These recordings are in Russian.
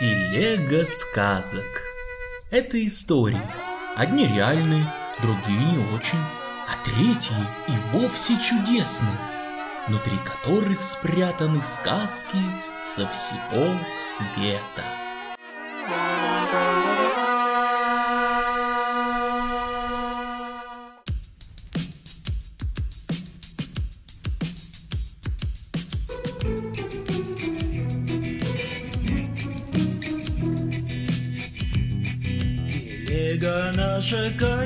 Телега сказок. Это истории. Одни реальные, другие не очень, а третьи и вовсе чудесные, внутри которых спрятаны сказки со всего света.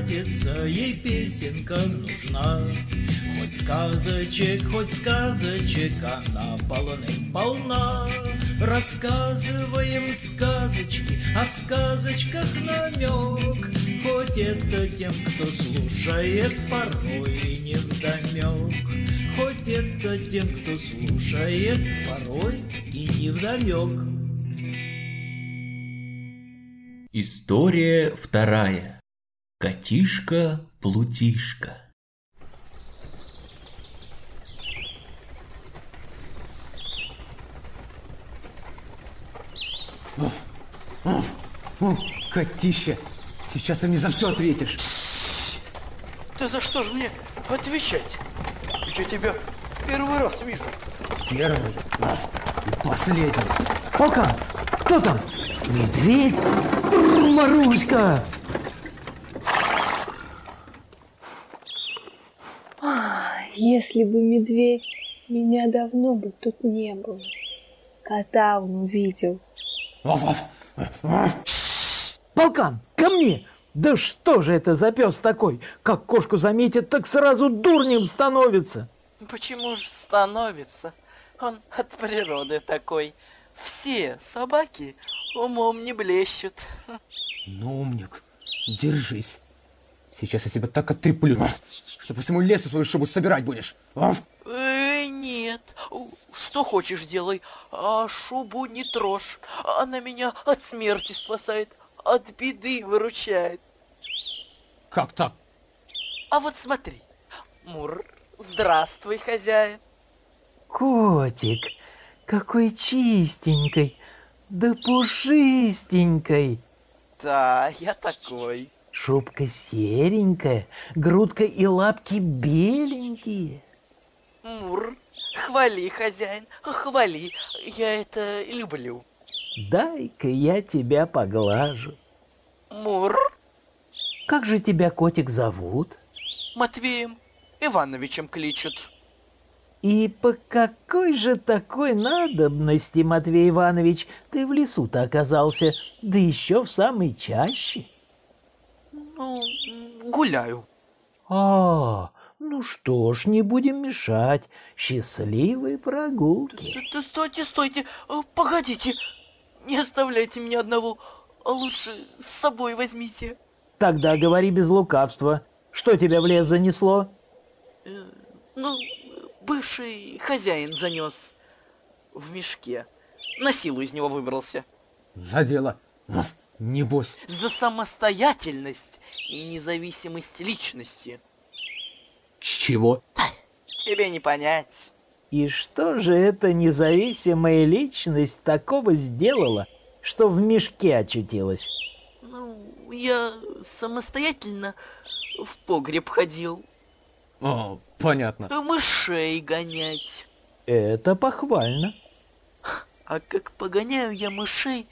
Катится, ей песенка нужна. Хоть сказочек, хоть сказочек, она полным-полна. Рассказываем сказочки, а в сказочках намек. Хоть это тем, кто слушает, порой и не вдомек. Хоть это тем, кто слушает, порой и не вдомек. История вторая. Котишка-плутишка. О, котище, сейчас ты мне за все ответишь. Да за что же мне отвечать? Я тебя первый раз вижу. Первый и последний. Полкан, кто там? Медведь? Маруська! Если бы медведь, меня давно бы тут не было. Кота он увидел. Полкан, ко мне! Да что же это за пес такой? Как кошку заметит, так сразу дурнем становится. Почему же становится? Он от природы такой. Все собаки умом не блещут. Ну, умник, держись. Сейчас я тебя так оттреплю, что по всему лесу свою шубу собирать будешь. Э, нет. Что хочешь делай, а шубу не трожь. Она меня от смерти спасает, от беды выручает. Как так? А вот смотри. Мур, здравствуй, хозяин. Котик, какой чистенькой, да пушистенькой. Да, я такой. Шубка серенькая, грудка и лапки беленькие. Мур, хвали, хозяин, хвали. Я это люблю. Дай-ка я тебя поглажу. Мур, Как же тебя, котик, зовут? Матвеем Ивановичем кличут. И по какой же такой надобности, Матвей Иванович, ты в лесу-то оказался, да еще в самой чаще? Ну, гуляю. А, ну что ж, не будем мешать. Счастливой прогулки. Да стойте, стойте, э, погодите. Не оставляйте меня одного, а лучше с собой возьмите. Тогда говори без лукавства. Что тебя в лес занесло? Ну, бывший хозяин занес в мешке. На силу из него выбрался. За дело. Небось. За самостоятельность и независимость личности. С чего? Тебе не понять. И что же эта независимая личность такого сделала, что в мешке очутилась? Ну, я самостоятельно в погреб ходил. О, понятно. Мышей гонять. Это похвально. А как погоняю я мышей,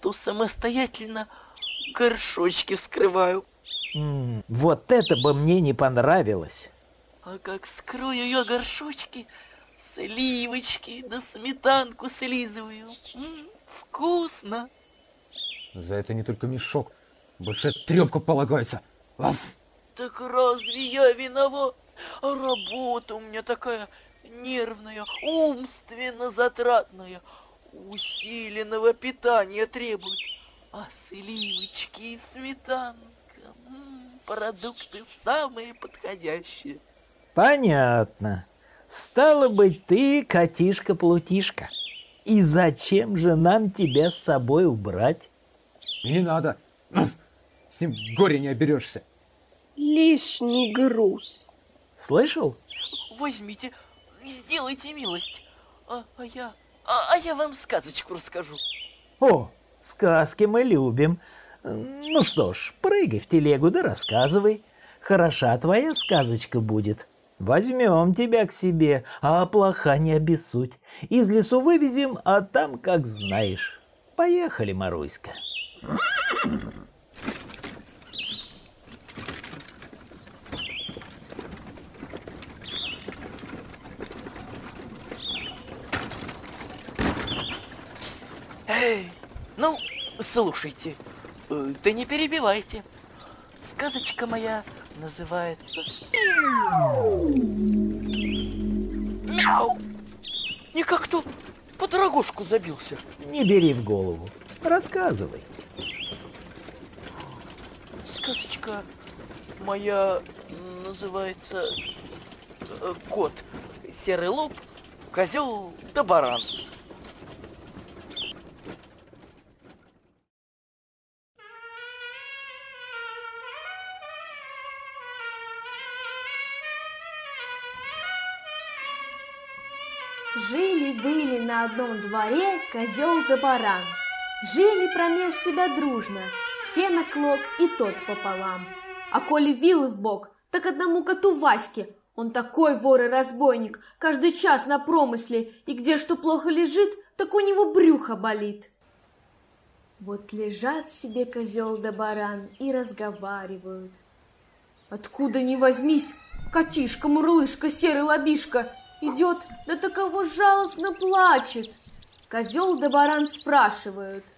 то самостоятельно горшочки вскрываю. М, вот это бы мне не понравилось. А как вскрою я горшочки, сливочки да сметанку слизываю. М, вкусно. За это не только мешок, большая трепка полагается. Аф. Так разве я виноват? А работа у меня такая нервная, умственно затратная, усиленного питания требует. А сливочки и сметанка, м, продукты самые подходящие. Понятно. Стало быть, ты котишка-плутишка. И зачем же нам тебя с собой убрать? И не надо. С ним горе не оберешься. Лишний груз. Слышал? Возьмите, сделайте милость. А, а я, а, а я вам сказочку расскажу. О, Сказки мы любим. Ну что ж, прыгай в телегу да рассказывай. Хороша твоя сказочка будет. Возьмем тебя к себе, а плоха не обессудь. Из лесу вывезем, а там как знаешь. Поехали, Маруська. Эй, ну, слушайте, э, да не перебивайте. Сказочка моя называется... Мяу! Не как кто под рогожку забился. Не бери в голову. Рассказывай. Сказочка моя называется э, Кот, серый лоб, козел да баран. Одном дворе козел да баран. Жили промеж себя дружно, сено клок и тот пополам. А коли вилы в бок, так одному коту Ваське. Он такой вор и разбойник, каждый час на промысле, и где что плохо лежит, так у него брюхо болит. Вот лежат себе козел да баран и разговаривают. Откуда ни возьмись, котишка, мурлышка, серый лобишка идет, да таково жалостно плачет. Козел да баран спрашивают.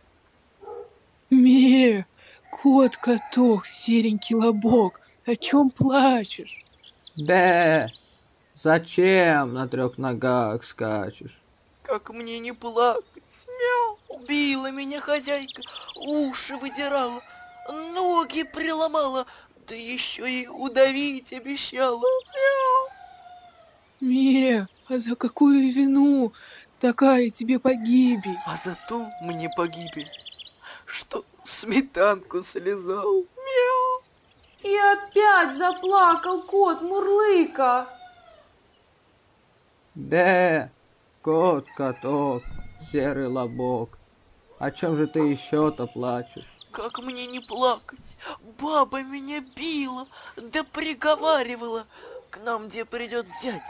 Ме, кот каток, серенький лобок, о чем плачешь? Да, зачем на трех ногах скачешь? Как мне не плакать? Мяу! Убила меня хозяйка, уши выдирала, ноги приломала, да еще и удавить обещала. Мяу! Ме, а за какую вину такая тебе погибель? А зато мне погибель, что сметанку слезал. Мяу! И опять заплакал кот Мурлыка. Да, кот каток, серый лобок. О чем же ты еще-то плачешь? Как мне не плакать? Баба меня била, да приговаривала. К нам где придет зять?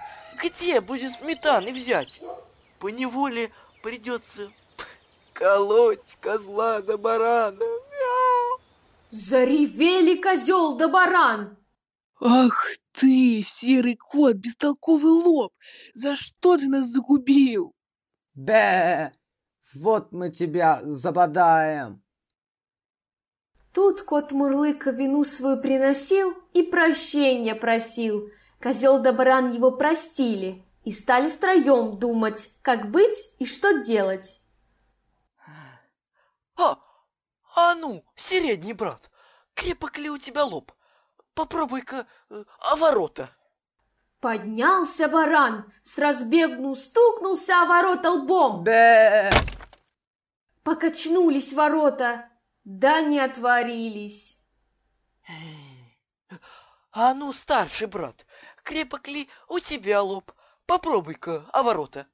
Где будет сметаны взять? По неволе придется колоть козла да барана. Мяу! Заревели козел да баран. Ах ты, серый кот, бестолковый лоб! За что ты нас загубил? Да, вот мы тебя забодаем. Тут кот Мурлыка вину свою приносил и прощения просил. Козел да баран его простили и стали втроем думать, как быть и что делать. А, а ну, средний брат, крепок ли у тебя лоб? Попробуй-ка э, о ворота. Поднялся баран, с разбегу стукнулся о ворота лбом. Да, Покачнулись ворота, да не отворились. А ну, старший брат, крепок ли у тебя лоб? Попробуй-ка о ворота.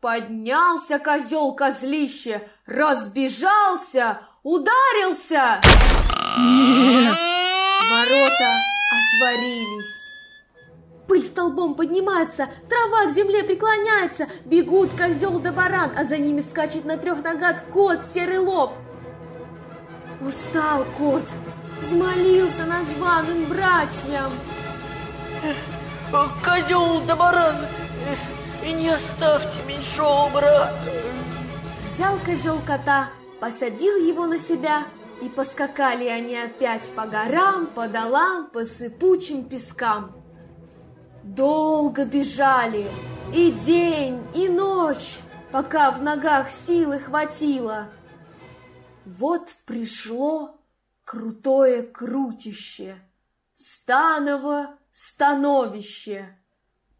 Поднялся козел козлище, разбежался, ударился. Ворота отворились. Пыль столбом поднимается, трава к земле преклоняется, бегут козел да баран, а за ними скачет на трех ногах кот серый лоб. Устал кот, взмолился названным братьям. Козел да баран, и не оставьте меньшого брата. Взял козел кота, посадил его на себя, и поскакали они опять по горам, по долам, по сыпучим пескам. Долго бежали, и день, и ночь, пока в ногах силы хватило. Вот пришло крутое крутище, станово становище.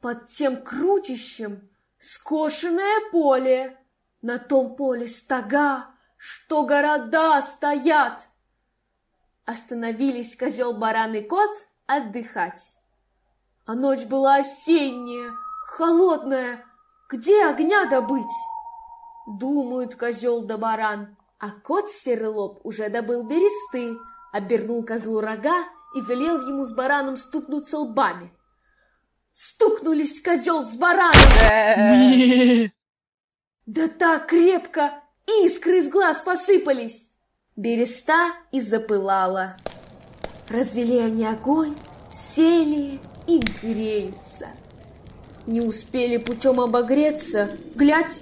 Под тем крутищем скошенное поле, на том поле стога, что города стоят. Остановились козел, баран и кот отдыхать. А ночь была осенняя, холодная, где огня добыть? Думают козел да баран, А кот Серый Лоб уже добыл бересты, обернул козлу рога и велел ему с бараном стукнуться лбами. Стукнулись козел с бараном! Да так крепко, искры из глаз посыпались. Береста и запылала. Развели они огонь, сели и греются. Не успели путем обогреться, глядь,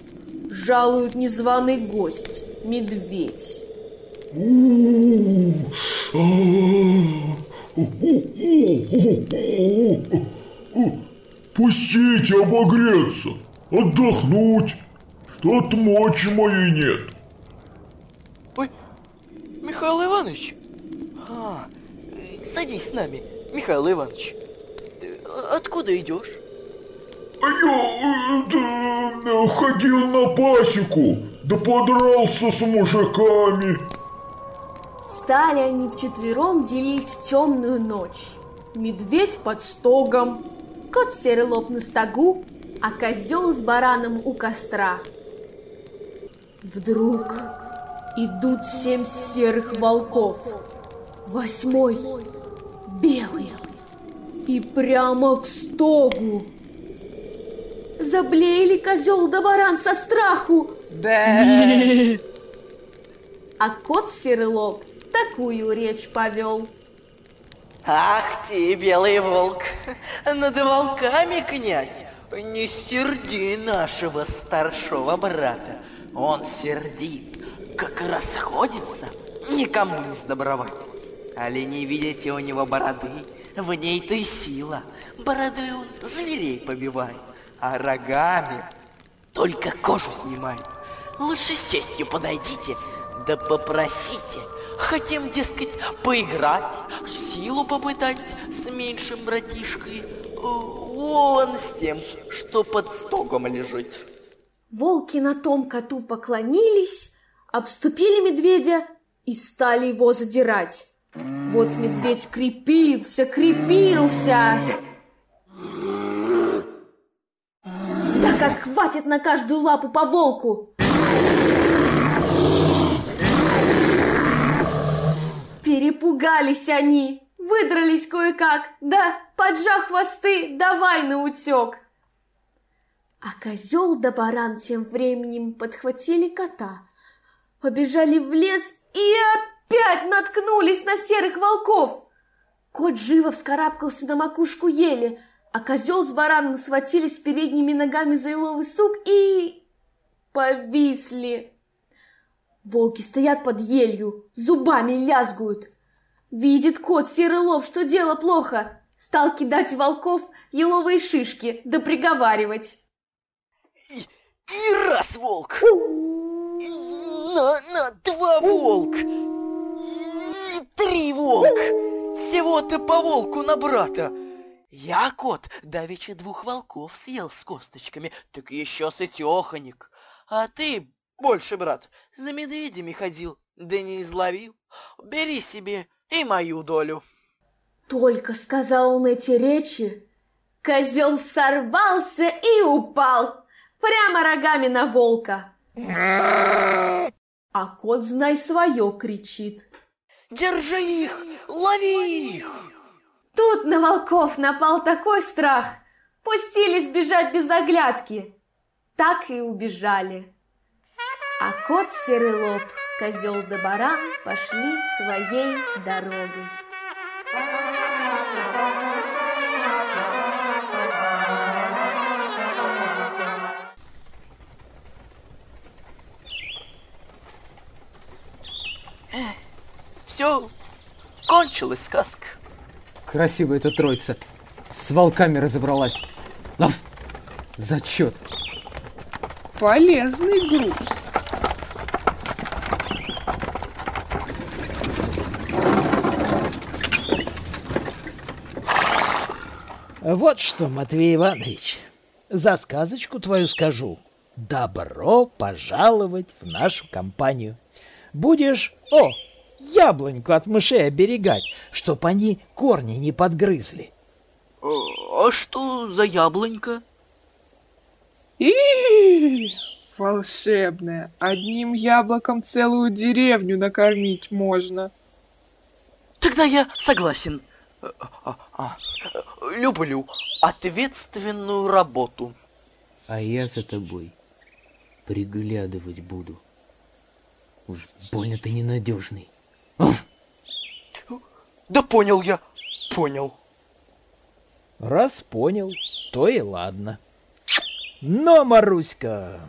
жалует незваный гость, медведь. Пустите обогреться, отдохнуть. Что-то мочи моей нет. Ой, Михаил Иванович. А, садись с нами, Михаил Иванович. Откуда идешь? А я э, да, ходил на пасеку, да подрался с мужиками. Стали они вчетвером делить темную ночь. Медведь под стогом, кот серый лоб на стогу, а козел с бараном у костра. Вдруг идут семь серых волков, восьмой белый и прямо к стогу. Заблеяли козел да баран со страху. А кот серый лоб такую речь повел. Ах ты, белый волк, над волками, князь, не серди нашего старшего брата. Он сердит, как расходится, никому не сдобровать. Али не видите у него бороды, в ней-то и сила. Бородой он зверей побивает, а рогами только кожу снимает. Лучше с честью подойдите, да попросите. Хотим, дескать, поиграть, силу попытать с меньшим братишкой. Вон с тем, что под стогом лежит. Волки на том коту поклонились, обступили медведя и стали его задирать. Вот медведь крепился, крепился. Да как хватит на каждую лапу по волку! Перепугались они, выдрались кое-как, да, поджав хвосты, давай на утек. А козел да баран тем временем подхватили кота, побежали в лес и опять наткнулись на серых волков. Кот живо вскарабкался на макушку ели, а козел с бараном схватились передними ногами за еловый сук и... повисли. Волки стоят под елью, зубами лязгуют. Видит кот серый лоб, что дело плохо. Стал кидать волков еловые шишки, да приговаривать. И, и раз волк! На, на, два волк! И три волк! Всего-то по волку на брата! Я, кот, давеча двух волков съел с косточками, так еще сытеханик. А ты, больше, брат, за медведями ходил, да не изловил. Бери себе и мою долю. Только сказал он эти речи, козел сорвался и упал прямо рогами на волка. А кот, знай, свое кричит. Держи их, лови их! Тут на волков напал такой страх, пустились бежать без оглядки. Так и убежали. А кот серый лоб, козел да баран пошли своей дорогой. Все, кончилась сказка. Красивая эта троица. С волками разобралась. Лав! Зачет. Полезный груз. Вот что, Матвей Иванович, за сказочку твою скажу. Добро пожаловать в нашу компанию. Будешь, о, яблоньку от мышей оберегать, чтоб они корни не подгрызли. А что за яблонька? И Волшебная. Одним яблоком целую деревню накормить можно. Тогда я согласен. Э, а, а, э, Люблю ответственную работу. А я за тобой приглядывать буду. Уж больно ты ненадежный. Уф! Да понял я, понял. Раз понял, то и ладно. Но, Маруська,